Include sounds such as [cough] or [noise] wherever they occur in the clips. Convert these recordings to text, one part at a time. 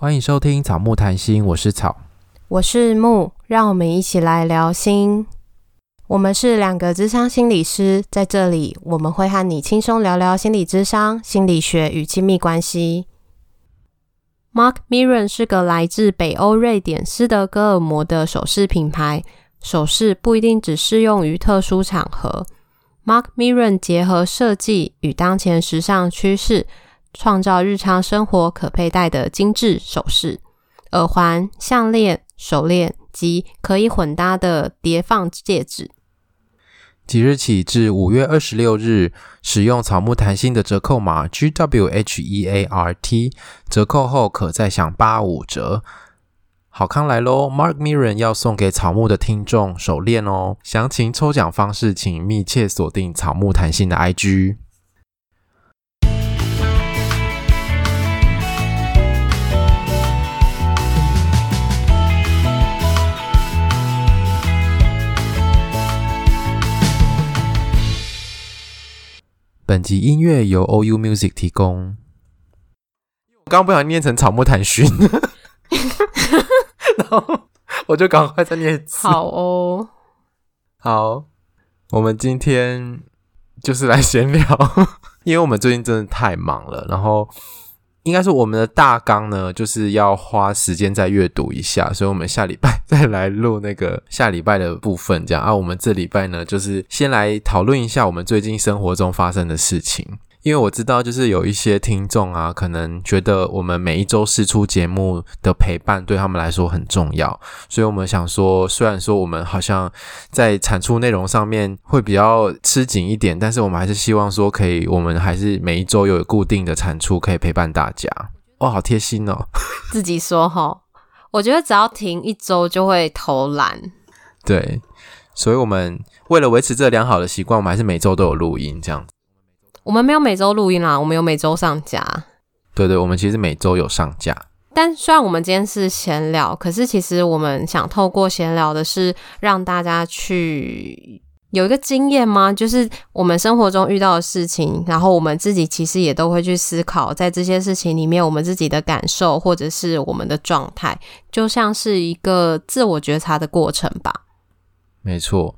欢迎收听草木谈心，我是草，我是木，让我们一起来聊心。我们是两个智商心理师，在这里我们会和你轻松聊聊心理智商、心理学与亲密关系。Mark Miron 是个来自北欧瑞典斯德哥尔摩的首饰品牌，首饰不一定只适用于特殊场合。Mark Miron 结合设计与当前时尚趋势。创造日常生活可佩戴的精致首饰、耳环、项链、手链及可以混搭的叠放戒指。即日起至五月二十六日，使用草木弹性的折扣码 G W H E A R T，折扣后可再享八五折。好康来喽！Mark Miron 要送给草木的听众手链哦。详情抽奖方式，请密切锁定草木弹性的 IG。本集音乐由 OU Music 提供。我刚刚不想念成草木谈熏，[laughs] 然后我就赶快再念一次。好哦，好，我们今天就是来闲聊，因为我们最近真的太忙了，然后。应该是我们的大纲呢，就是要花时间再阅读一下，所以我们下礼拜 [laughs] 再来录那个下礼拜的部分，这样啊。我们这礼拜呢，就是先来讨论一下我们最近生活中发生的事情。因为我知道，就是有一些听众啊，可能觉得我们每一周试出节目的陪伴对他们来说很重要，所以我们想说，虽然说我们好像在产出内容上面会比较吃紧一点，但是我们还是希望说，可以，我们还是每一周有固定的产出，可以陪伴大家。哦，好贴心哦！[laughs] 自己说哈，我觉得只要停一周就会偷懒。对，所以我们为了维持这良好的习惯，我们还是每周都有录音这样子。我们没有每周录音啦，我们有每周上架。对对，我们其实每周有上架。但虽然我们今天是闲聊，可是其实我们想透过闲聊的是让大家去有一个经验吗？就是我们生活中遇到的事情，然后我们自己其实也都会去思考，在这些事情里面，我们自己的感受或者是我们的状态，就像是一个自我觉察的过程吧。没错。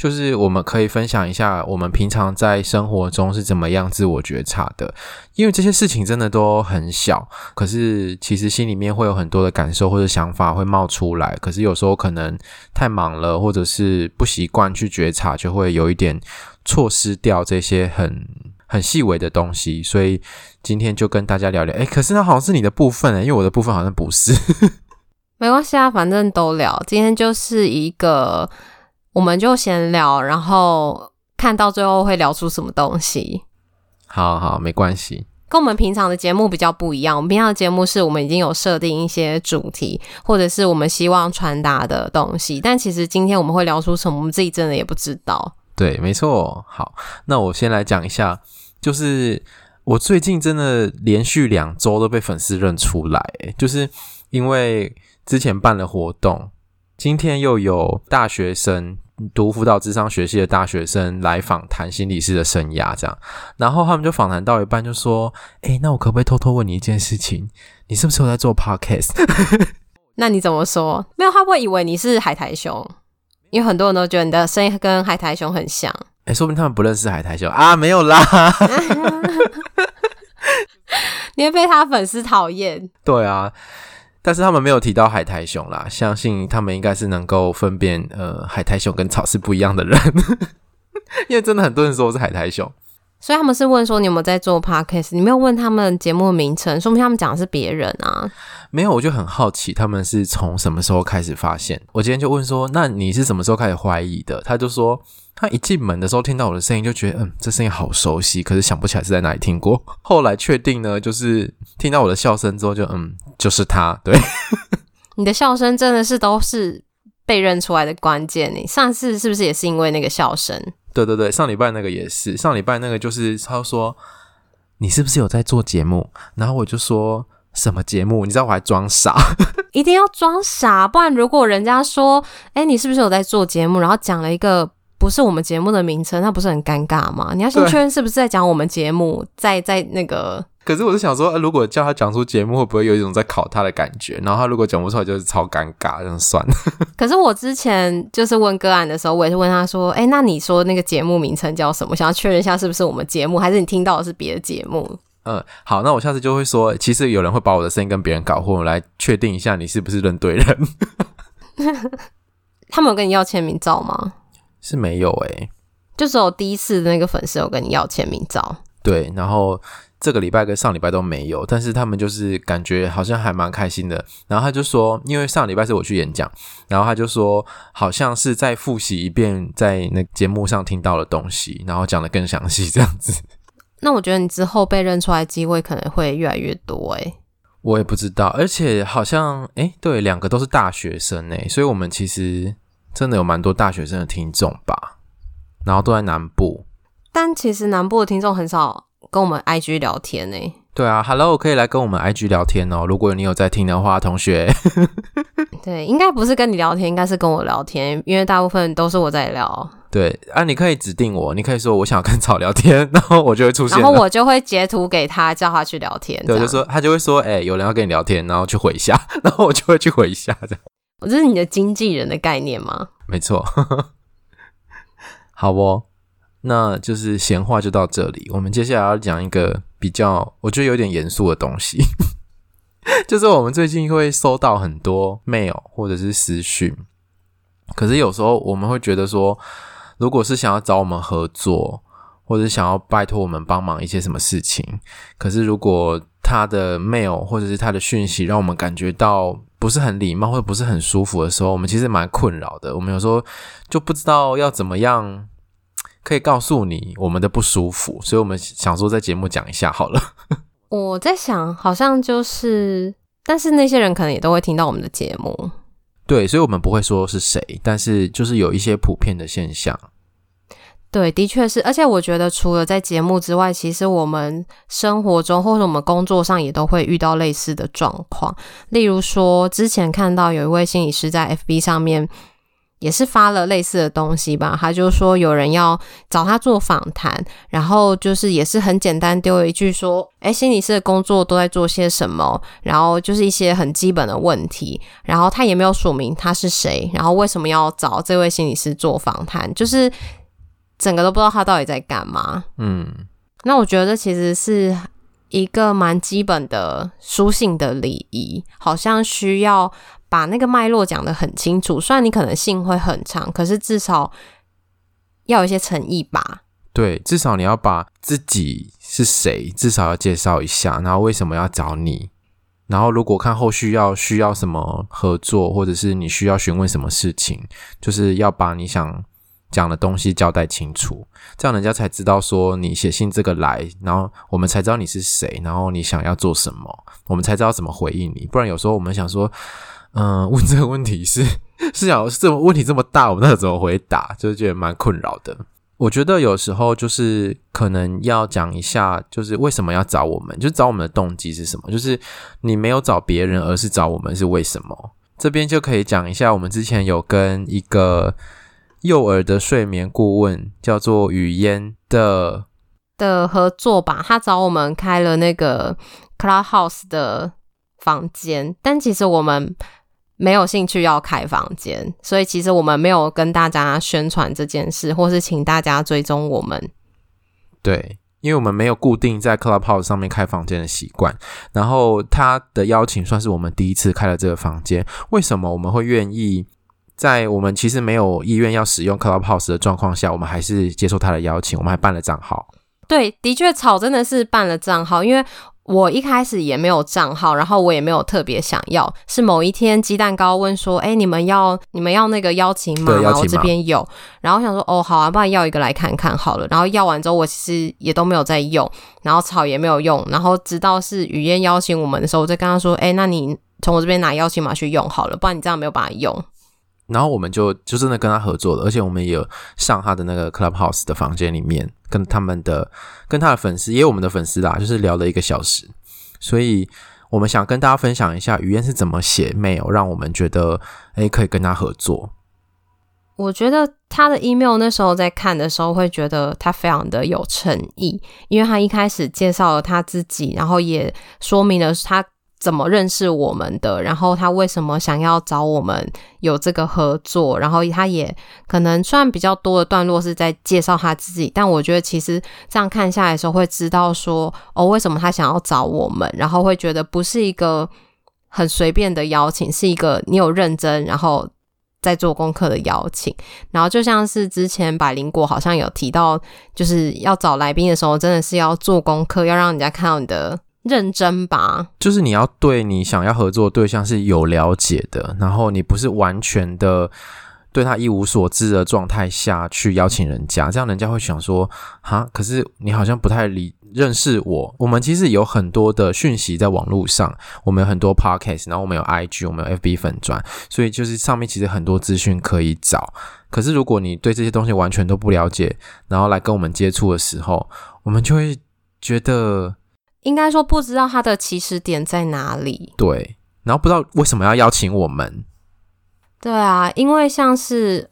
就是我们可以分享一下我们平常在生活中是怎么样自我觉察的，因为这些事情真的都很小，可是其实心里面会有很多的感受或者想法会冒出来，可是有时候可能太忙了，或者是不习惯去觉察，就会有一点错失掉这些很很细微的东西。所以今天就跟大家聊聊，诶，可是那好像是你的部分诶，因为我的部分好像不是。[laughs] 没关系啊，反正都聊。今天就是一个。我们就闲聊，然后看到最后会聊出什么东西。好好，没关系。跟我们平常的节目比较不一样。我们平常的节目是我们已经有设定一些主题，或者是我们希望传达的东西。但其实今天我们会聊出什么，我们自己真的也不知道。对，没错。好，那我先来讲一下，就是我最近真的连续两周都被粉丝认出来，就是因为之前办了活动。今天又有大学生读辅导智商学系的大学生来访谈心理师的生涯，这样，然后他们就访谈到一半就说：“哎，那我可不可以偷偷问你一件事情？你是不是有在做 podcast？” [laughs] 那你怎么说？没有，他会以为你是海苔熊，因为很多人都觉得你的声音跟海苔熊很像。哎，说不定他们不认识海苔熊啊，没有啦。[laughs] [laughs] 你会被他粉丝讨厌。对啊。但是他们没有提到海苔熊啦，相信他们应该是能够分辨，呃，海苔熊跟草是不一样的人，[laughs] 因为真的很多人说我是海苔熊，所以他们是问说你有没有在做 podcast，你没有问他们节目的名称，说明他们讲的是别人啊。没有，我就很好奇他们是从什么时候开始发现。我今天就问说，那你是什么时候开始怀疑的？他就说。他一进门的时候听到我的声音，就觉得嗯，这声音好熟悉，可是想不起来是在哪里听过。[laughs] 后来确定呢，就是听到我的笑声之后就，就嗯，就是他。对，[laughs] 你的笑声真的是都是被认出来的关键。你上次是不是也是因为那个笑声？对对对，上礼拜那个也是。上礼拜那个就是他说你是不是有在做节目？然后我就说什么节目？你知道我还装傻，[laughs] 一定要装傻，不然如果人家说哎，你是不是有在做节目？然后讲了一个。不是我们节目的名称，那不是很尴尬吗？你要先确认是不是在讲我们节目，在在那个可是我是想说，如果叫他讲出节目，会不会有一种在考他的感觉？然后他如果讲不出来，就是超尴尬，这样算了。[laughs] 可是我之前就是问个案的时候，我也是问他说：“哎，那你说那个节目名称叫什么？想要确认一下是不是我们节目，还是你听到的是别的节目？”嗯，好，那我下次就会说，其实有人会把我的声音跟别人搞混，来确定一下你是不是认对人。[laughs] 他们有跟你要签名照吗？是没有哎、欸，就只有第一次的那个粉丝有跟你要签名照。对，然后这个礼拜跟上礼拜都没有，但是他们就是感觉好像还蛮开心的。然后他就说，因为上礼拜是我去演讲，然后他就说好像是在复习一遍在那节目上听到的东西，然后讲的更详细这样子。那我觉得你之后被认出来机会可能会越来越多诶、欸。我也不知道，而且好像诶，对，两个都是大学生诶，所以我们其实真的有蛮多大学生的听众吧，然后都在南部。但其实南部的听众很少跟我们 IG 聊天呢。对啊，Hello，可以来跟我们 IG 聊天哦。如果你有在听的话，同学。[laughs] 对，应该不是跟你聊天，应该是跟我聊天，因为大部分都是我在聊。对啊，你可以指定我，你可以说我想要跟草聊天，[laughs] 然后我就会出现，然后我就会截图给他，叫他去聊天。对，就说他就会说，哎、欸，有人要跟你聊天，然后去回一下，[laughs] 然后我就会去回一下，这样。我这是你的经纪人的概念吗？没错。好哦。那就是闲话就到这里。我们接下来要讲一个比较，我觉得有点严肃的东西，[laughs] 就是我们最近会收到很多 mail 或者是私讯，可是有时候我们会觉得说，如果是想要找我们合作，或者是想要拜托我们帮忙一些什么事情，可是如果他的 mail 或者是他的讯息让我们感觉到不是很礼貌或者不是很舒服的时候，我们其实蛮困扰的。我们有时候就不知道要怎么样。可以告诉你我们的不舒服，所以我们想说在节目讲一下好了。[laughs] 我在想，好像就是，但是那些人可能也都会听到我们的节目。对，所以我们不会说是谁，但是就是有一些普遍的现象。对，的确是，而且我觉得除了在节目之外，其实我们生活中或者我们工作上也都会遇到类似的状况。例如说，之前看到有一位心理师在 FB 上面。也是发了类似的东西吧，他就说有人要找他做访谈，然后就是也是很简单丢了一句说，哎，心理师的工作都在做些什么？然后就是一些很基本的问题，然后他也没有署名他是谁，然后为什么要找这位心理师做访谈？就是整个都不知道他到底在干嘛。嗯，那我觉得这其实是一个蛮基本的书信的礼仪，好像需要。把那个脉络讲得很清楚，虽然你可能信会很长，可是至少要有一些诚意吧。对，至少你要把自己是谁，至少要介绍一下，然后为什么要找你，然后如果看后续要需要什么合作，或者是你需要询问什么事情，就是要把你想讲的东西交代清楚，这样人家才知道说你写信这个来，然后我们才知道你是谁，然后你想要做什么，我们才知道怎么回应你。不然有时候我们想说。嗯，问这个问题是 [laughs] 是想这么问题这么大，我们那怎么回答？就是觉得蛮困扰的。我觉得有时候就是可能要讲一下，就是为什么要找我们，就找我们的动机是什么？就是你没有找别人，而是找我们，是为什么？这边就可以讲一下，我们之前有跟一个幼儿的睡眠顾问叫做雨嫣的的合作吧，他找我们开了那个 Clubhouse 的房间，但其实我们。没有兴趣要开房间，所以其实我们没有跟大家宣传这件事，或是请大家追踪我们。对，因为我们没有固定在 Clubhouse 上面开房间的习惯。然后他的邀请算是我们第一次开了这个房间。为什么我们会愿意在我们其实没有意愿要使用 Clubhouse 的状况下，我们还是接受他的邀请，我们还办了账号？对，的确，草真的是办了账号，因为。我一开始也没有账号，然后我也没有特别想要。是某一天鸡蛋糕问说：“哎，你们要你们要那个邀请码吗？然后我这边有。”然后我想说：“哦，好啊，不然要一个来看看好了。”然后要完之后，我其实也都没有在用，然后草也没有用。然后直到是雨燕邀请我们的时候，我再跟他说：“哎，那你从我这边拿邀请码去用好了，不然你这样没有办法用。”然后我们就就真的跟他合作了，而且我们也有上他的那个 Clubhouse 的房间里面，跟他们的跟他的粉丝，也有我们的粉丝啦，就是聊了一个小时。所以我们想跟大家分享一下雨嫣是怎么写 mail，让我们觉得诶可以跟他合作。我觉得他的 email 那时候在看的时候，会觉得他非常的有诚意，因为他一开始介绍了他自己，然后也说明了他怎么认识我们的，然后他为什么想要找我们？有这个合作，然后他也可能虽然比较多的段落是在介绍他自己，但我觉得其实这样看下来的时候，会知道说哦，为什么他想要找我们，然后会觉得不是一个很随便的邀请，是一个你有认真，然后。在做功课的邀请，然后就像是之前百灵果好像有提到，就是要找来宾的时候，真的是要做功课，要让人家看到你的认真吧。就是你要对你想要合作的对象是有了解的，然后你不是完全的。对他一无所知的状态下去邀请人家，这样人家会想说：哈，可是你好像不太理认识我。我们其实有很多的讯息在网络上，我们有很多 podcast，然后我们有 IG，我们有 FB 粉专，所以就是上面其实很多资讯可以找。可是如果你对这些东西完全都不了解，然后来跟我们接触的时候，我们就会觉得，应该说不知道他的起始点在哪里。对，然后不知道为什么要邀请我们。对啊，因为像是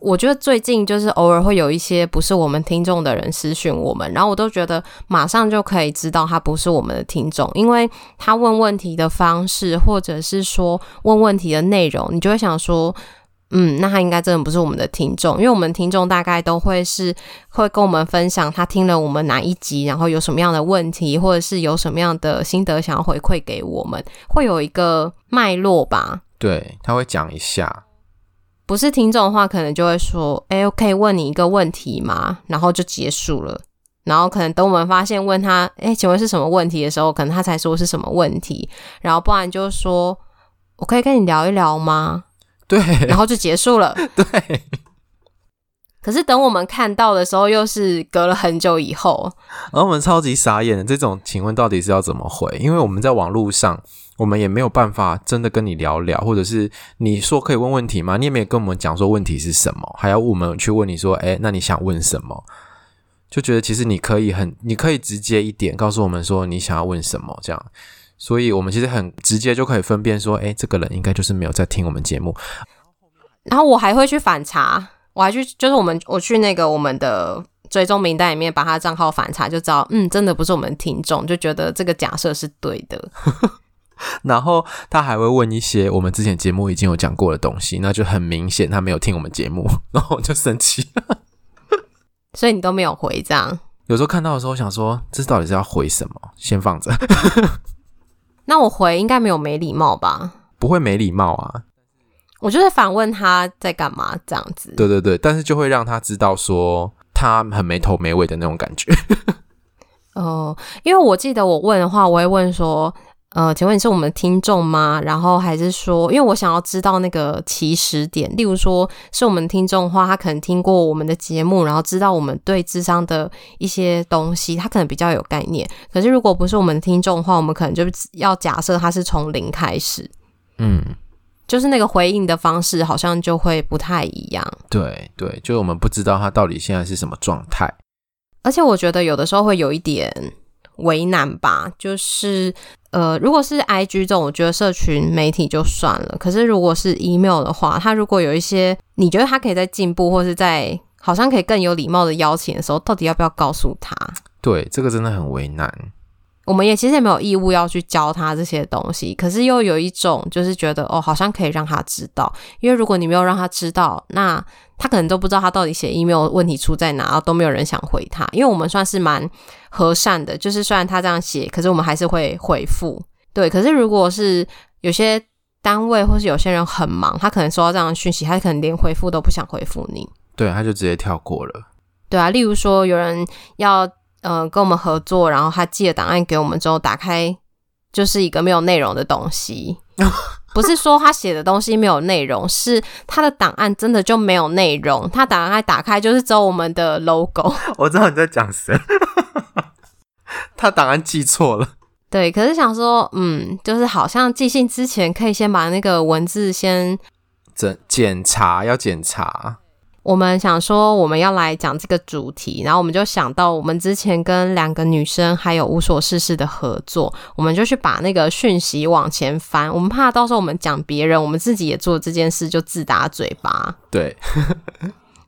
我觉得最近就是偶尔会有一些不是我们听众的人私讯我们，然后我都觉得马上就可以知道他不是我们的听众，因为他问问题的方式，或者是说问问题的内容，你就会想说，嗯，那他应该真的不是我们的听众，因为我们听众大概都会是会跟我们分享他听了我们哪一集，然后有什么样的问题，或者是有什么样的心得想要回馈给我们，会有一个脉络吧。对，他会讲一下，不是听众的话，可能就会说：“哎，我可以问你一个问题吗？”然后就结束了。然后可能等我们发现问他：“哎，请问是什么问题？”的时候，可能他才说是什么问题。然后不然就说：“我可以跟你聊一聊吗？”对，然后就结束了。[laughs] 对。可是等我们看到的时候，又是隔了很久以后。然后我们超级傻眼的，这种请问到底是要怎么回？因为我们在网络上。我们也没有办法真的跟你聊聊，或者是你说可以问问题吗？你也没有跟我们讲说问题是什么，还要我们去问你说，诶，那你想问什么？就觉得其实你可以很，你可以直接一点告诉我们说你想要问什么，这样，所以我们其实很直接就可以分辨说，哎，这个人应该就是没有在听我们节目。然后我还会去反查，我还去就是我们我去那个我们的追踪名单里面把他账号反查，就知道，嗯，真的不是我们听众，就觉得这个假设是对的。[laughs] 然后他还会问一些我们之前节目已经有讲过的东西，那就很明显他没有听我们节目，[laughs] 然后我就生气。所以你都没有回这样？有时候看到的时候想说，这到底是要回什么？先放着。那我回应该没有没礼貌吧？不会没礼貌啊。我就是反问他在干嘛这样子。对对对，但是就会让他知道说他很没头没尾的那种感觉。[laughs] 哦、呃，因为我记得我问的话，我会问说。呃，请问你是我们的听众吗？然后还是说，因为我想要知道那个起始点，例如说是我们听众的话，他可能听过我们的节目，然后知道我们对智商的一些东西，他可能比较有概念。可是如果不是我们的听众的话，我们可能就要假设他是从零开始，嗯，就是那个回应的方式好像就会不太一样。对对，就是我们不知道他到底现在是什么状态，而且我觉得有的时候会有一点为难吧，就是。呃，如果是 IG 这种，我觉得社群媒体就算了。可是如果是 email 的话，他如果有一些你觉得他可以在进步，或是在好像可以更有礼貌的邀请的时候，到底要不要告诉他？对，这个真的很为难。我们也其实也没有义务要去教他这些东西，可是又有一种就是觉得哦，好像可以让他知道，因为如果你没有让他知道，那他可能都不知道他到底写 email 问题出在哪，然后都没有人想回他。因为我们算是蛮和善的，就是虽然他这样写，可是我们还是会回复。对，可是如果是有些单位或是有些人很忙，他可能收到这样的讯息，他可能连回复都不想回复你，对，他就直接跳过了。对啊，例如说有人要。呃，跟我们合作，然后他寄了档案给我们之后，打开就是一个没有内容的东西。[laughs] 不是说他写的东西没有内容，是他的档案真的就没有内容。他档案打开就是只有我们的 logo。[laughs] 我知道你在讲谁，[laughs] 他档案记错了。对，可是想说，嗯，就是好像寄信之前可以先把那个文字先检检查，要检查。我们想说我们要来讲这个主题，然后我们就想到我们之前跟两个女生还有无所事事的合作，我们就去把那个讯息往前翻，我们怕到时候我们讲别人，我们自己也做这件事就自打嘴巴。对，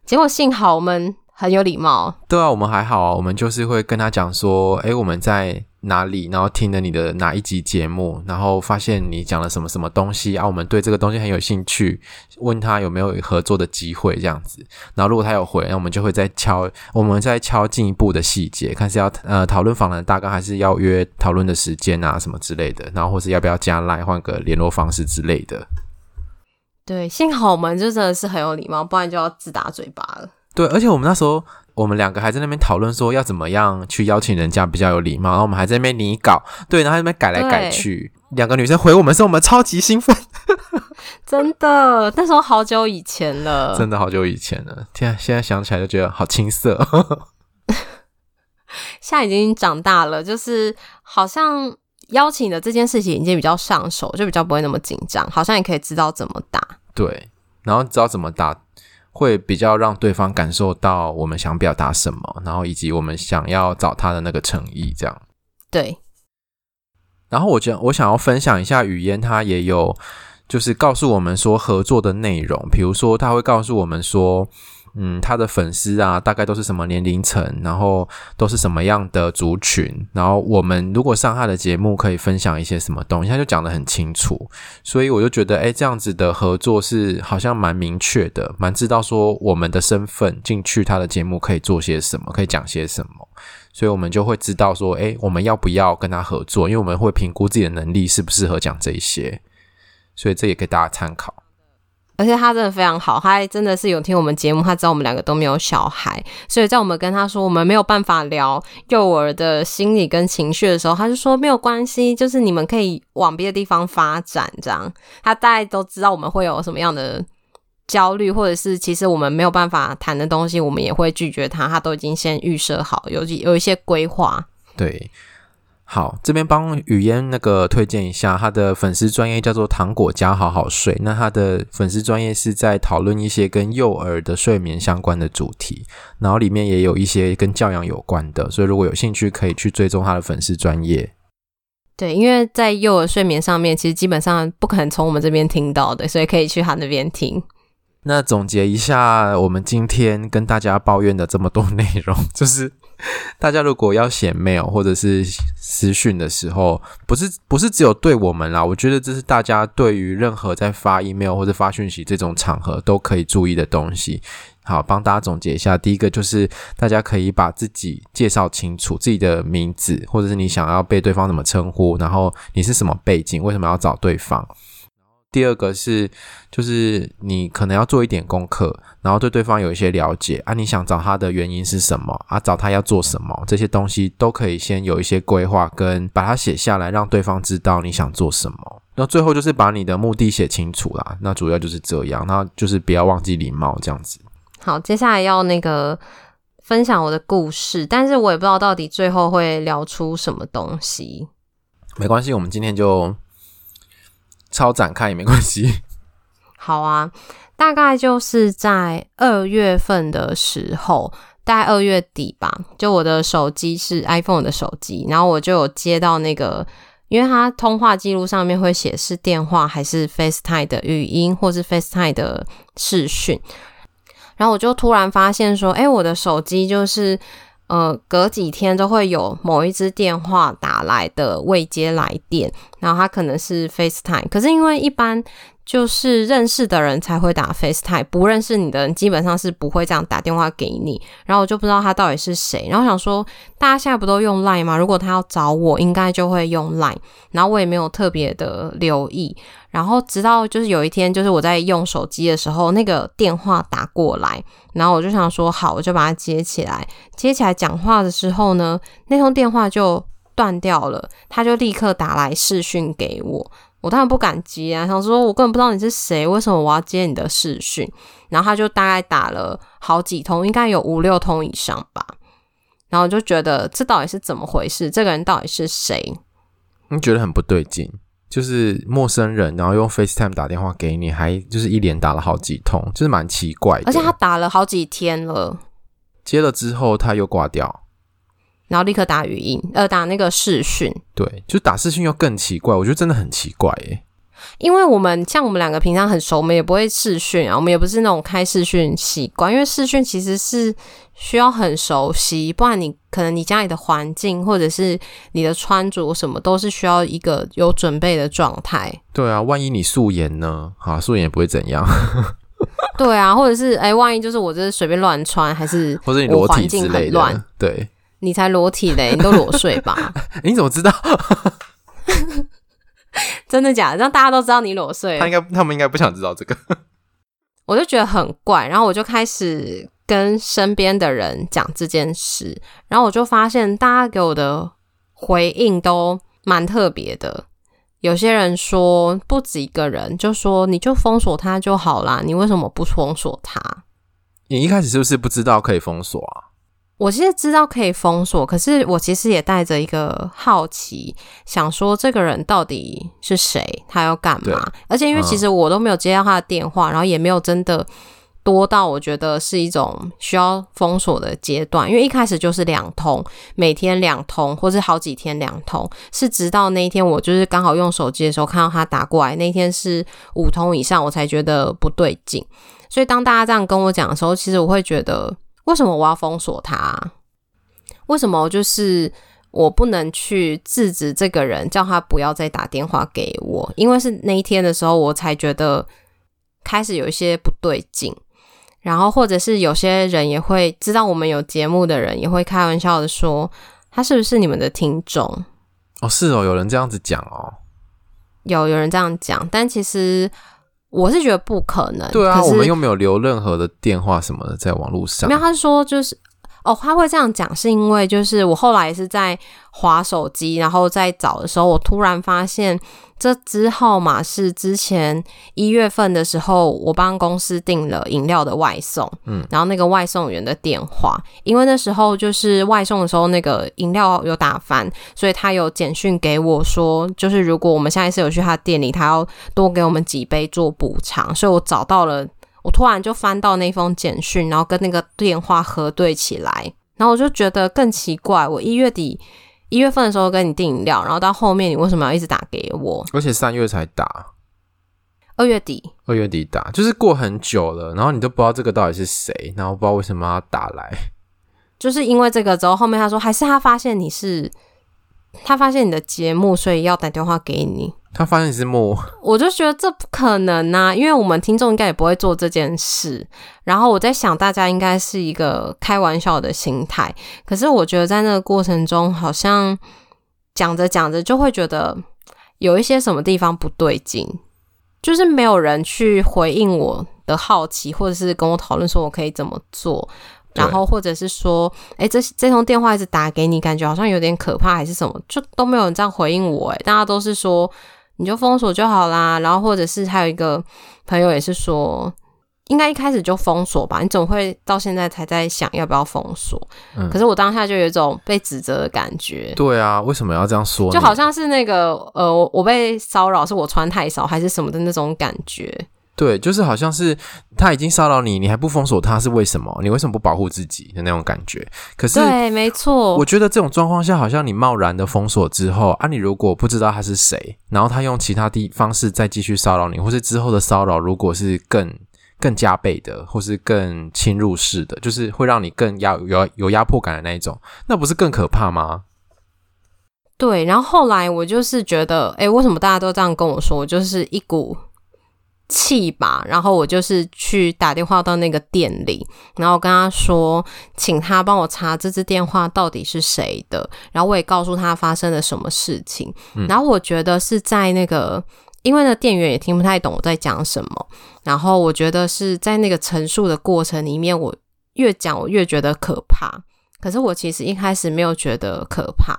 结果幸好我们很有礼貌。对啊，我们还好啊，我们就是会跟他讲说，诶，我们在。哪里？然后听了你的哪一集节目，然后发现你讲了什么什么东西啊？我们对这个东西很有兴趣，问他有没有合作的机会这样子。然后如果他有回，那我们就会再敲，我们再敲进一步的细节，看是要呃讨论访谈大纲，还是要约讨论的时间啊什么之类的。然后或是要不要加赖换个联络方式之类的。对，幸好我们就真的是很有礼貌，不然就要自打嘴巴了。对，而且我们那时候。我们两个还在那边讨论说要怎么样去邀请人家比较有礼貌，然后我们还在那边拟稿，对，然后那边改来改去。两个女生回我们说我们超级兴奋，真的，那时候好久以前了，[laughs] 真的好久以前了。天啊，现在想起来就觉得好青涩。[laughs] 现在已经长大了，就是好像邀请的这件事情已经比较上手，就比较不会那么紧张，好像也可以知道怎么打。对，然后知道怎么打。会比较让对方感受到我们想表达什么，然后以及我们想要找他的那个诚意，这样。对。然后我觉得我想要分享一下语嫣，他也有就是告诉我们说合作的内容，比如说他会告诉我们说。嗯，他的粉丝啊，大概都是什么年龄层，然后都是什么样的族群，然后我们如果上他的节目，可以分享一些什么东西，他就讲得很清楚，所以我就觉得，诶，这样子的合作是好像蛮明确的，蛮知道说我们的身份进去他的节目可以做些什么，可以讲些什么，所以我们就会知道说，诶，我们要不要跟他合作，因为我们会评估自己的能力适不适合讲这一些，所以这也给大家参考。而且他真的非常好，他还真的是有听我们节目，他知道我们两个都没有小孩，所以在我们跟他说我们没有办法聊幼儿的心理跟情绪的时候，他就说没有关系，就是你们可以往别的地方发展，这样。他大概都知道我们会有什么样的焦虑，或者是其实我们没有办法谈的东西，我们也会拒绝他，他都已经先预设好，有有一些规划。对。好，这边帮雨嫣那个推荐一下，他的粉丝专业叫做糖果家好好睡。那他的粉丝专业是在讨论一些跟幼儿的睡眠相关的主题，然后里面也有一些跟教养有关的，所以如果有兴趣，可以去追踪他的粉丝专业。对，因为在幼儿睡眠上面，其实基本上不可能从我们这边听到的，所以可以去他那边听。那总结一下，我们今天跟大家抱怨的这么多内容，[laughs] 就是。[laughs] 大家如果要写 mail 或者是私讯的时候，不是不是只有对我们啦，我觉得这是大家对于任何在发 email 或者发讯息这种场合都可以注意的东西。好，帮大家总结一下，第一个就是大家可以把自己介绍清楚，自己的名字或者是你想要被对方怎么称呼，然后你是什么背景，为什么要找对方。第二个是，就是你可能要做一点功课，然后对对方有一些了解啊。你想找他的原因是什么啊？找他要做什么？这些东西都可以先有一些规划，跟把它写下来，让对方知道你想做什么。那最后就是把你的目的写清楚啦。那主要就是这样，那就是不要忘记礼貌这样子。好，接下来要那个分享我的故事，但是我也不知道到底最后会聊出什么东西。没关系，我们今天就。超展开也没关系。好啊，大概就是在二月份的时候，大概二月底吧。就我的手机是 iPhone 的手机，然后我就有接到那个，因为它通话记录上面会写是电话还是 FaceTime 的语音，或是 FaceTime 的视讯。然后我就突然发现说，哎，我的手机就是。呃，隔几天都会有某一支电话打来的未接来电，然后他可能是 FaceTime，可是因为一般就是认识的人才会打 FaceTime，不认识你的人基本上是不会这样打电话给你。然后我就不知道他到底是谁，然后想说大家现在不都用 Line 吗？如果他要找我，应该就会用 Line，然后我也没有特别的留意。然后直到就是有一天，就是我在用手机的时候，那个电话打过来，然后我就想说好，我就把它接起来。接起来讲话的时候呢，那通电话就断掉了，他就立刻打来视讯给我。我当然不敢接啊，想说我根本不知道你是谁，为什么我要接你的视讯？然后他就大概打了好几通，应该有五六通以上吧。然后就觉得这到底是怎么回事？这个人到底是谁？你觉得很不对劲。就是陌生人，然后用 FaceTime 打电话给你，还就是一连打了好几通，就是蛮奇怪的。而且他打了好几天了，接了之后他又挂掉，然后立刻打语音，呃，打那个视讯。对，就打视讯又更奇怪，我觉得真的很奇怪耶。因为我们像我们两个平常很熟，我们也不会视讯啊，我们也不是那种开视讯习惯，因为视讯其实是需要很熟悉，不然你可能你家里的环境或者是你的穿着什么都是需要一个有准备的状态。对啊，万一你素颜呢？啊，素颜也不会怎样。[laughs] [laughs] 对啊，或者是哎，万一就是我这是随便乱穿，还是或者你裸体之类的？对，你才裸体嘞，你都裸睡吧？[laughs] 你怎么知道？[laughs] 真的假的？让大家都知道你裸睡。他应该，他们应该不想知道这个。[laughs] 我就觉得很怪，然后我就开始跟身边的人讲这件事，然后我就发现大家给我的回应都蛮特别的。有些人说不止一个人，就说你就封锁他就好啦，你为什么不封锁他？你一开始是不是不知道可以封锁啊？我其实知道可以封锁，可是我其实也带着一个好奇，想说这个人到底是谁，他要干嘛？而且因为其实我都没有接到他的电话，嗯、然后也没有真的多到我觉得是一种需要封锁的阶段。因为一开始就是两通，每天两通，或是好几天两通，是直到那一天我就是刚好用手机的时候看到他打过来，那一天是五通以上，我才觉得不对劲。所以当大家这样跟我讲的时候，其实我会觉得。为什么我要封锁他？为什么就是我不能去制止这个人，叫他不要再打电话给我？因为是那一天的时候，我才觉得开始有一些不对劲。然后，或者是有些人也会知道我们有节目的人，也会开玩笑的说，他是不是你们的听众？哦，是哦，有人这样子讲哦，有有人这样讲，但其实。我是觉得不可能。对啊，我们又没有留任何的电话什么的在网络上。没有，他说就是哦，他会这样讲，是因为就是我后来是在划手机，然后在找的时候，我突然发现。这支号码是之前一月份的时候，我帮公司订了饮料的外送，嗯，然后那个外送员的电话，因为那时候就是外送的时候，那个饮料有打翻，所以他有简讯给我说，就是如果我们下一次有去他店里，他要多给我们几杯做补偿，所以我找到了，我突然就翻到那封简讯，然后跟那个电话核对起来，然后我就觉得更奇怪，我一月底。一月份的时候跟你订饮料，然后到后面你为什么要一直打给我？而且三月才打，二月底，二月底打，就是过很久了，然后你都不知道这个到底是谁，然后不知道为什么要打来，[laughs] 就是因为这个之后，后面他说还是他发现你是，他发现你的节目，所以要打电话给你。他发现你是木，我就觉得这不可能啊，因为我们听众应该也不会做这件事。然后我在想，大家应该是一个开玩笑的心态。可是我觉得在那个过程中，好像讲着讲着就会觉得有一些什么地方不对劲，就是没有人去回应我的好奇，或者是跟我讨论说我可以怎么做。然后或者是说，哎，这这通电话一直打给你，感觉好像有点可怕，还是什么，就都没有人这样回应我。哎，大家都是说。你就封锁就好啦，然后或者是还有一个朋友也是说，应该一开始就封锁吧，你总会到现在才在想要不要封锁。嗯，可是我当下就有一种被指责的感觉。对啊，为什么要这样说？就好像是那个呃，我被骚扰是我穿太少还是什么的那种感觉。对，就是好像是他已经骚扰你，你还不封锁他，是为什么？你为什么不保护自己的那种感觉？可是，对，没错。我觉得这种状况下，好像你贸然的封锁之后啊，你如果不知道他是谁，然后他用其他地方式再继续骚扰你，或是之后的骚扰如果是更更加倍的，或是更侵入式的，就是会让你更压有有压迫感的那一种，那不是更可怕吗？对。然后后来我就是觉得，哎，为什么大家都这样跟我说？我就是一股。气吧，然后我就是去打电话到那个店里，然后跟他说，请他帮我查这支电话到底是谁的，然后我也告诉他发生了什么事情。嗯、然后我觉得是在那个，因为那店员也听不太懂我在讲什么，然后我觉得是在那个陈述的过程里面，我越讲我越觉得可怕。可是我其实一开始没有觉得可怕，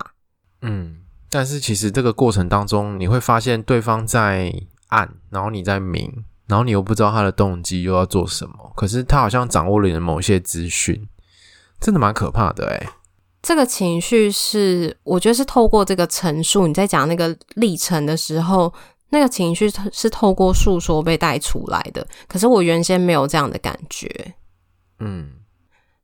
嗯，但是其实这个过程当中，你会发现对方在。暗，然后你在明，然后你又不知道他的动机又要做什么，可是他好像掌握了你的某些资讯，真的蛮可怕的诶。这个情绪是，我觉得是透过这个陈述，你在讲那个历程的时候，那个情绪是透过诉说被带出来的。可是我原先没有这样的感觉，嗯，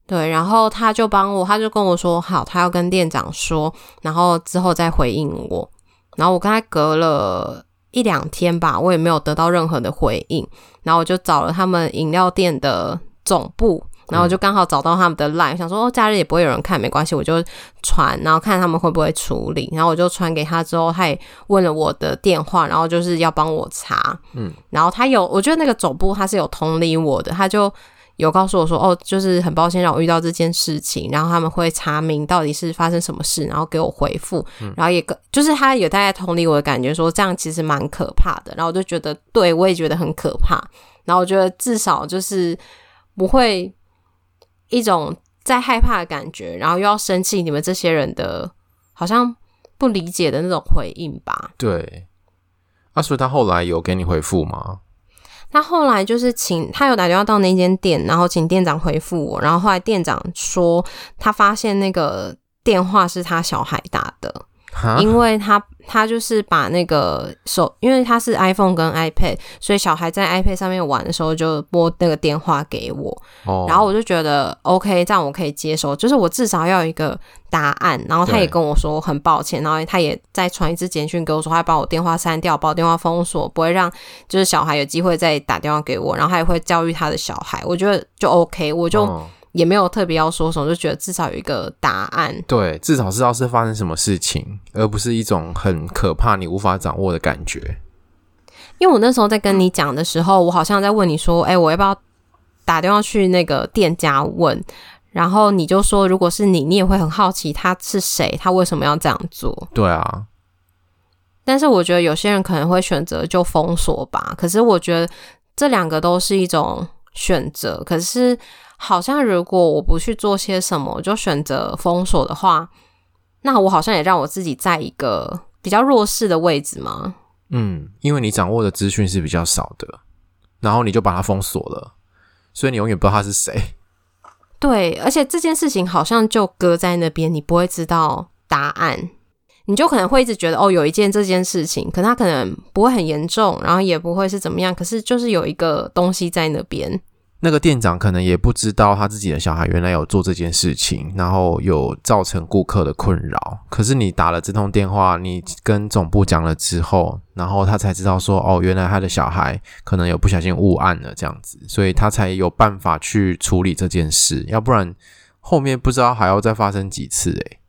对。然后他就帮我，他就跟我说好，他要跟店长说，然后之后再回应我。然后我跟他隔了一两天吧，我也没有得到任何的回应。然后我就找了他们饮料店的总部。然后就刚好找到他们的 line，想说哦，假日也不会有人看，没关系，我就传，然后看他们会不会处理。然后我就传给他之后，他也问了我的电话，然后就是要帮我查。嗯，然后他有，我觉得那个总部他是有同理我的，他就有告诉我说，哦，就是很抱歉让我遇到这件事情，然后他们会查明到底是发生什么事，然后给我回复。嗯，然后也跟就是他有大概同理我的感觉，说这样其实蛮可怕的。然后我就觉得，对，我也觉得很可怕。然后我觉得至少就是不会。一种在害怕的感觉，然后又要生气，你们这些人的好像不理解的那种回应吧？对。啊，所以他后来有给你回复吗？他后来就是请他有打电话到那间店，然后请店长回复我，然后后来店长说他发现那个电话是他小孩打的。因为他他就是把那个手，因为他是 iPhone 跟 iPad，所以小孩在 iPad 上面玩的时候就拨那个电话给我，哦，然后我就觉得 OK，这样我可以接受，就是我至少要有一个答案。然后他也跟我说很抱歉，然后他也再传一支简讯给我说，他把我电话删掉，把我电话封锁，不会让就是小孩有机会再打电话给我，然后他也会教育他的小孩。我觉得就 OK，我就。哦也没有特别要说什么，就觉得至少有一个答案。对，至少知道是发生什么事情，而不是一种很可怕、你无法掌握的感觉。因为我那时候在跟你讲的时候，我好像在问你说：“哎，我要不要打电话去那个店家问？”然后你就说：“如果是你，你也会很好奇他是谁，他为什么要这样做？”对啊。但是我觉得有些人可能会选择就封锁吧。可是我觉得这两个都是一种选择。可是。好像如果我不去做些什么，我就选择封锁的话，那我好像也让我自己在一个比较弱势的位置吗？嗯，因为你掌握的资讯是比较少的，然后你就把它封锁了，所以你永远不知道他是谁。对，而且这件事情好像就搁在那边，你不会知道答案，你就可能会一直觉得哦，有一件这件事情，可它可能不会很严重，然后也不会是怎么样，可是就是有一个东西在那边。那个店长可能也不知道他自己的小孩原来有做这件事情，然后有造成顾客的困扰。可是你打了这通电话，你跟总部讲了之后，然后他才知道说，哦，原来他的小孩可能有不小心误按了这样子，所以他才有办法去处理这件事。要不然后面不知道还要再发生几次诶。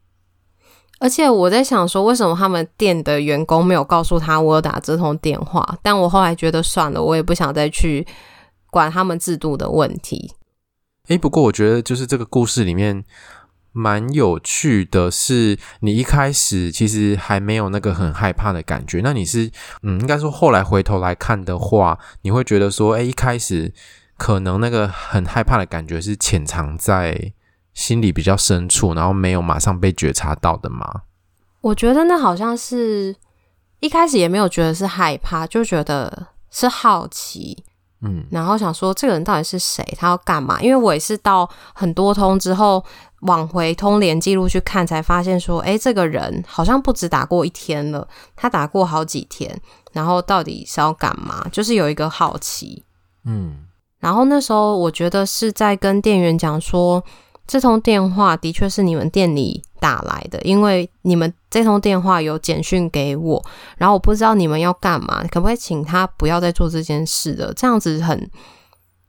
而且我在想说，为什么他们店的员工没有告诉他我有打这通电话？但我后来觉得算了，我也不想再去。管他们制度的问题。诶，不过我觉得就是这个故事里面蛮有趣的是，你一开始其实还没有那个很害怕的感觉。那你是嗯，应该说后来回头来看的话，你会觉得说，诶，一开始可能那个很害怕的感觉是潜藏在心里比较深处，然后没有马上被觉察到的吗？我觉得那好像是一开始也没有觉得是害怕，就觉得是好奇。嗯，然后想说这个人到底是谁？他要干嘛？因为我也是到很多通之后往回通联记录去看，才发现说，哎，这个人好像不止打过一天了，他打过好几天。然后到底是要干嘛？就是有一个好奇。嗯，然后那时候我觉得是在跟店员讲说。这通电话的确是你们店里打来的，因为你们这通电话有简讯给我，然后我不知道你们要干嘛，可不可以请他不要再做这件事了？这样子很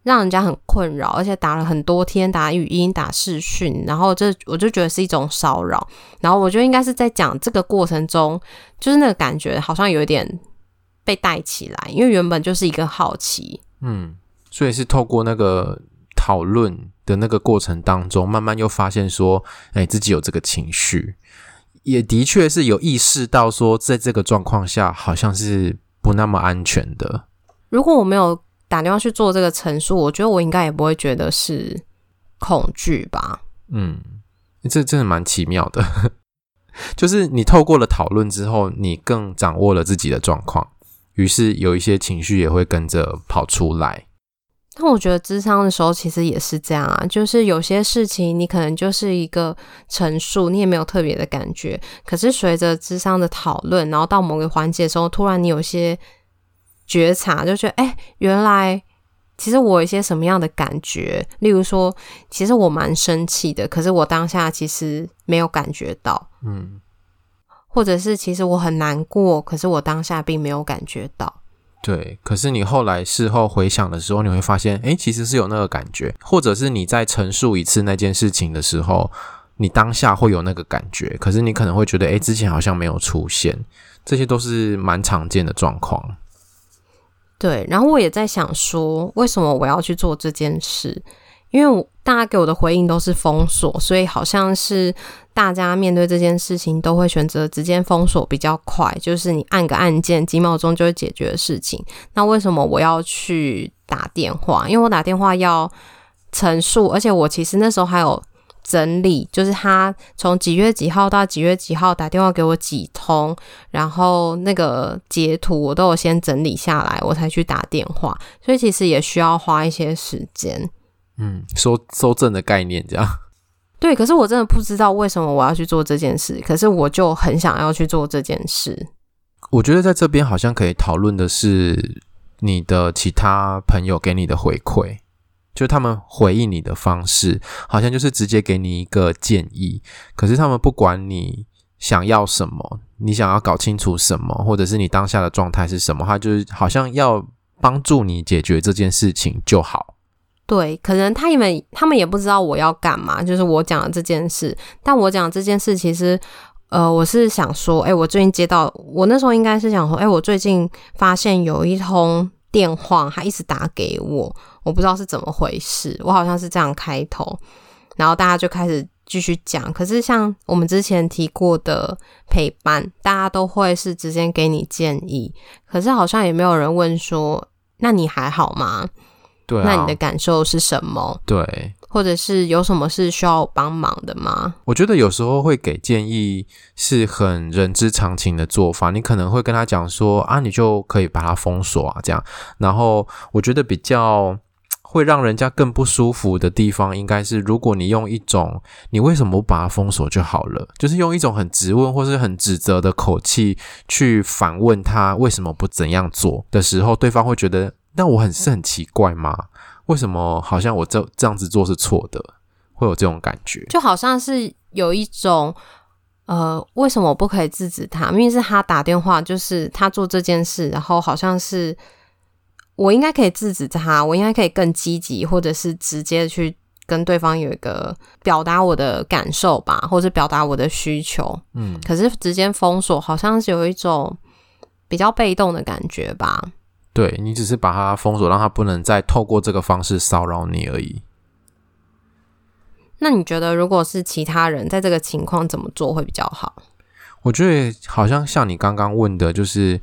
让人家很困扰，而且打了很多天，打语音、打视讯，然后这我就觉得是一种骚扰。然后我觉得应该是在讲这个过程中，就是那个感觉好像有一点被带起来，因为原本就是一个好奇，嗯，所以是透过那个讨论。的那个过程当中，慢慢又发现说，哎，自己有这个情绪，也的确是有意识到说，在这个状况下，好像是不那么安全的。如果我没有打电话去做这个陈述，我觉得我应该也不会觉得是恐惧吧。嗯，这真的蛮奇妙的，[laughs] 就是你透过了讨论之后，你更掌握了自己的状况，于是有一些情绪也会跟着跑出来。那我觉得智商的时候其实也是这样啊，就是有些事情你可能就是一个陈述，你也没有特别的感觉。可是随着智商的讨论，然后到某个环节的时候，突然你有些觉察，就觉得哎，原来其实我有一些什么样的感觉。例如说，其实我蛮生气的，可是我当下其实没有感觉到，嗯，或者是其实我很难过，可是我当下并没有感觉到。对，可是你后来事后回想的时候，你会发现，诶，其实是有那个感觉，或者是你在陈述一次那件事情的时候，你当下会有那个感觉，可是你可能会觉得，诶，之前好像没有出现，这些都是蛮常见的状况。对，然后我也在想说，为什么我要去做这件事？因为大家给我的回应都是封锁，所以好像是大家面对这件事情都会选择直接封锁比较快，就是你按个按键，几秒钟就会解决的事情。那为什么我要去打电话？因为我打电话要陈述，而且我其实那时候还有整理，就是他从几月几号到几月几号打电话给我几通，然后那个截图我都有先整理下来，我才去打电话，所以其实也需要花一些时间。嗯，收收证的概念这样，[laughs] 对。可是我真的不知道为什么我要去做这件事，可是我就很想要去做这件事。我觉得在这边好像可以讨论的是你的其他朋友给你的回馈，就他们回应你的方式，好像就是直接给你一个建议。可是他们不管你想要什么，你想要搞清楚什么，或者是你当下的状态是什么，他就是好像要帮助你解决这件事情就好。对，可能他们他们也不知道我要干嘛，就是我讲的这件事。但我讲这件事，其实，呃，我是想说，哎，我最近接到，我那时候应该是想说，哎，我最近发现有一通电话，他一直打给我，我不知道是怎么回事，我好像是这样开头，然后大家就开始继续讲。可是像我们之前提过的陪伴，大家都会是直接给你建议，可是好像也没有人问说，那你还好吗？对啊，那你的感受是什么？对，或者是有什么是需要帮忙的吗？我觉得有时候会给建议是很人之常情的做法。你可能会跟他讲说啊，你就可以把它封锁啊，这样。然后我觉得比较会让人家更不舒服的地方，应该是如果你用一种你为什么不把它封锁就好了，就是用一种很质问或是很指责的口气去反问他为什么不怎样做的时候，对方会觉得。那我很是很奇怪吗？为什么好像我这这样子做是错的？会有这种感觉，就好像是有一种呃，为什么我不可以制止他？明明是他打电话，就是他做这件事，然后好像是我应该可以制止他，我应该可以更积极，或者是直接去跟对方有一个表达我的感受吧，或者表达我的需求。嗯，可是直接封锁，好像是有一种比较被动的感觉吧。对，你只是把它封锁，让他不能再透过这个方式骚扰你而已。那你觉得，如果是其他人在这个情况怎么做会比较好？我觉得好像像你刚刚问的，就是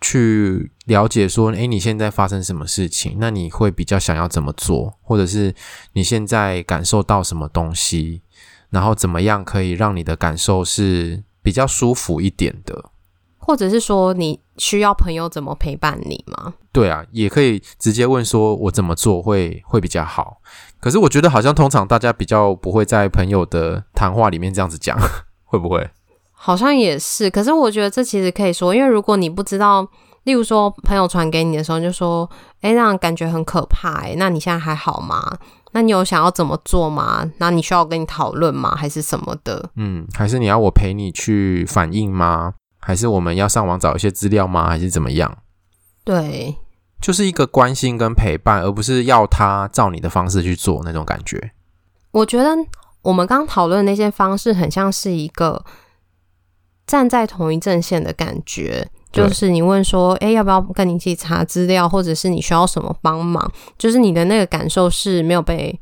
去了解说，诶，你现在发生什么事情？那你会比较想要怎么做？或者是你现在感受到什么东西？然后怎么样可以让你的感受是比较舒服一点的？或者是说你需要朋友怎么陪伴你吗？对啊，也可以直接问说，我怎么做会会比较好。可是我觉得好像通常大家比较不会在朋友的谈话里面这样子讲，[laughs] 会不会？好像也是。可是我觉得这其实可以说，因为如果你不知道，例如说朋友传给你的时候就说，诶，让人感觉很可怕，诶，那你现在还好吗？那你有想要怎么做吗？那你需要我跟你讨论吗？还是什么的？嗯，还是你要我陪你去反应吗？还是我们要上网找一些资料吗？还是怎么样？对，就是一个关心跟陪伴，而不是要他照你的方式去做那种感觉。我觉得我们刚讨论的那些方式，很像是一个站在同一阵线的感觉。就是你问说，哎，要不要跟你一起查资料，或者是你需要什么帮忙？就是你的那个感受是没有被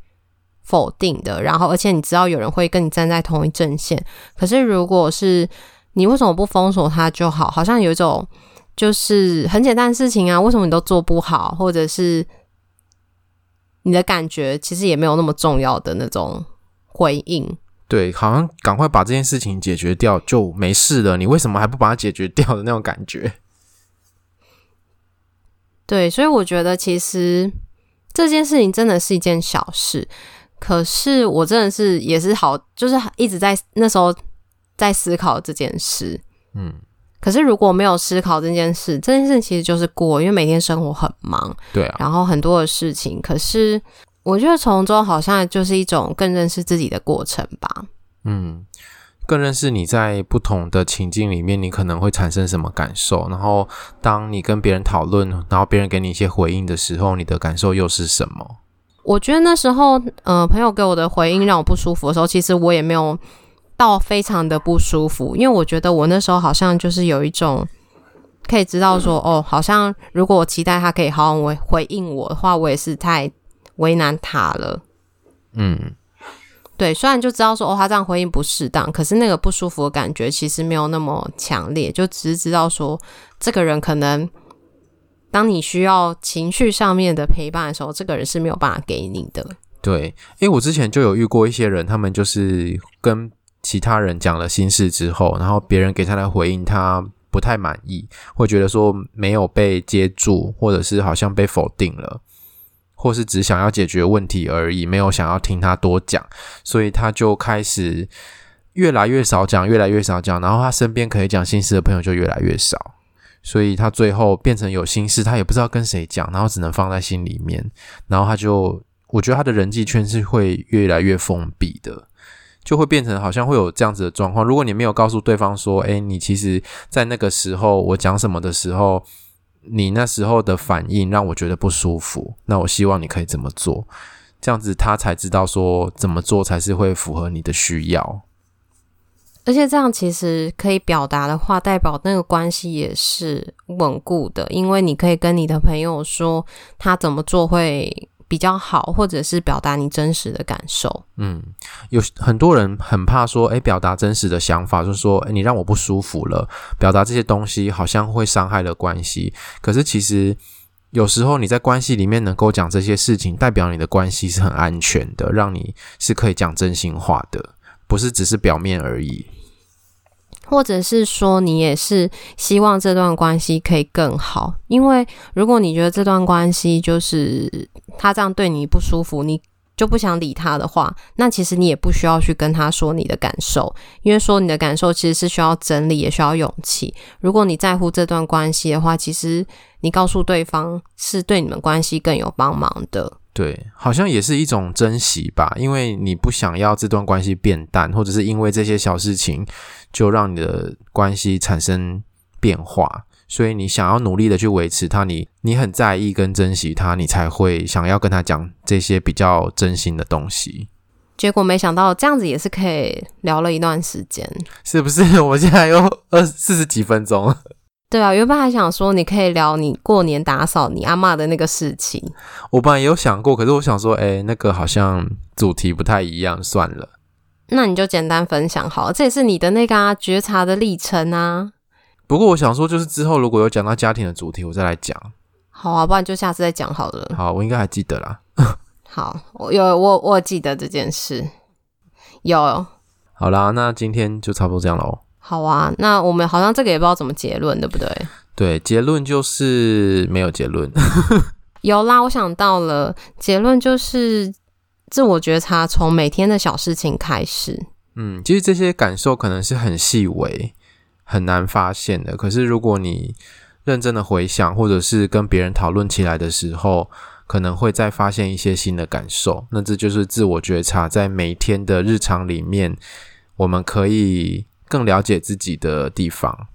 否定的。然后，而且你知道有人会跟你站在同一阵线。可是，如果是你为什么不封锁他就好？好像有一种就是很简单的事情啊，为什么你都做不好？或者是你的感觉其实也没有那么重要的那种回应？对，好像赶快把这件事情解决掉就没事了。你为什么还不把它解决掉的那种感觉？[laughs] 对，所以我觉得其实。这件事情真的是一件小事，可是我真的是也是好，就是一直在那时候在思考这件事。嗯，可是如果没有思考这件事，这件事其实就是过，因为每天生活很忙，对啊，然后很多的事情，可是我觉得从中好像就是一种更认识自己的过程吧。嗯。更认识你在不同的情境里面，你可能会产生什么感受？然后，当你跟别人讨论，然后别人给你一些回应的时候，你的感受又是什么？我觉得那时候，呃，朋友给我的回应让我不舒服的时候，其实我也没有到非常的不舒服，因为我觉得我那时候好像就是有一种可以知道说，哦，好像如果我期待他可以好好回回应我的话，我也是太为难他了。嗯。对，虽然就知道说哦，他这样回应不适当，可是那个不舒服的感觉其实没有那么强烈，就只是知道说这个人可能当你需要情绪上面的陪伴的时候，这个人是没有办法给你的。对，因为我之前就有遇过一些人，他们就是跟其他人讲了心事之后，然后别人给他的回应他不太满意，会觉得说没有被接住，或者是好像被否定了。或是只想要解决问题而已，没有想要听他多讲，所以他就开始越来越少讲，越来越少讲，然后他身边可以讲心事的朋友就越来越少，所以他最后变成有心事，他也不知道跟谁讲，然后只能放在心里面，然后他就，我觉得他的人际圈是会越来越封闭的，就会变成好像会有这样子的状况。如果你没有告诉对方说，诶，你其实在那个时候我讲什么的时候。你那时候的反应让我觉得不舒服，那我希望你可以怎么做，这样子他才知道说怎么做才是会符合你的需要。而且这样其实可以表达的话，代表那个关系也是稳固的，因为你可以跟你的朋友说他怎么做会比较好，或者是表达你真实的感受。嗯，有很多人很怕说，诶，表达真实的想法，就是说，诶，你让我不舒服了，表达这些东西好像会伤害了关系。可是其实有时候你在关系里面能够讲这些事情，代表你的关系是很安全的，让你是可以讲真心话的，不是只是表面而已。或者是说，你也是希望这段关系可以更好，因为如果你觉得这段关系就是他这样对你不舒服，你就不想理他的话，那其实你也不需要去跟他说你的感受，因为说你的感受其实是需要整理，也需要勇气。如果你在乎这段关系的话，其实你告诉对方是对你们关系更有帮忙的。对，好像也是一种珍惜吧，因为你不想要这段关系变淡，或者是因为这些小事情就让你的关系产生变化，所以你想要努力的去维持它，你你很在意跟珍惜它，你才会想要跟他讲这些比较真心的东西。结果没想到这样子也是可以聊了一段时间，是不是？[laughs] 我现在有二四十几分钟。对啊，原本还想说你可以聊你过年打扫你阿妈的那个事情。我本来有想过，可是我想说，哎，那个好像主题不太一样，算了。那你就简单分享好了，这也是你的那个啊觉察的历程啊。不过我想说，就是之后如果有讲到家庭的主题，我再来讲。好啊，不然就下次再讲好了。好，我应该还记得啦。[laughs] 好，我有我我记得这件事。有。好啦，那今天就差不多这样喽。好啊，那我们好像这个也不知道怎么结论，对不对？对，结论就是没有结论。[laughs] 有啦，我想到了，结论就是自我觉察，从每天的小事情开始。嗯，其实这些感受可能是很细微、很难发现的。可是如果你认真的回想，或者是跟别人讨论起来的时候，可能会再发现一些新的感受。那这就是自我觉察，在每天的日常里面，我们可以。更了解自己的地方，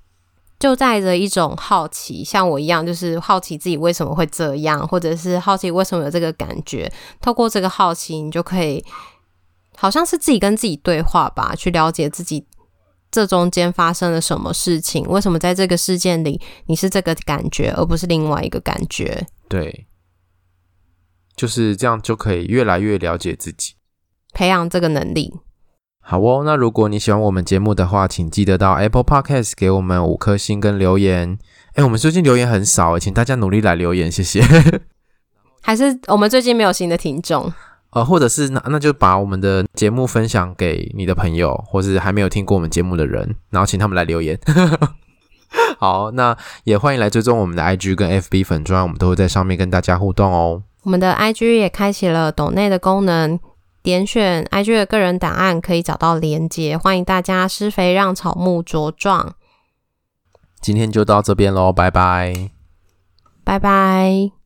就带着一种好奇，像我一样，就是好奇自己为什么会这样，或者是好奇为什么有这个感觉。透过这个好奇，你就可以好像是自己跟自己对话吧，去了解自己这中间发生了什么事情，为什么在这个事件里你是这个感觉，而不是另外一个感觉。对，就是这样，就可以越来越了解自己，培养这个能力。好哦，那如果你喜欢我们节目的话，请记得到 Apple Podcast 给我们五颗星跟留言。诶，我们最近留言很少，请大家努力来留言，谢谢。还是我们最近没有新的听众？[laughs] 呃，或者是那那就把我们的节目分享给你的朋友，或是还没有听过我们节目的人，然后请他们来留言。[laughs] 好，那也欢迎来追踪我们的 IG 跟 FB 粉专，我们都会在上面跟大家互动哦。我们的 IG 也开启了抖内的功能，点选 IG 的个人档案可以找到连接，欢迎大家施肥让草木茁壮。今天就到这边喽，拜拜，拜拜。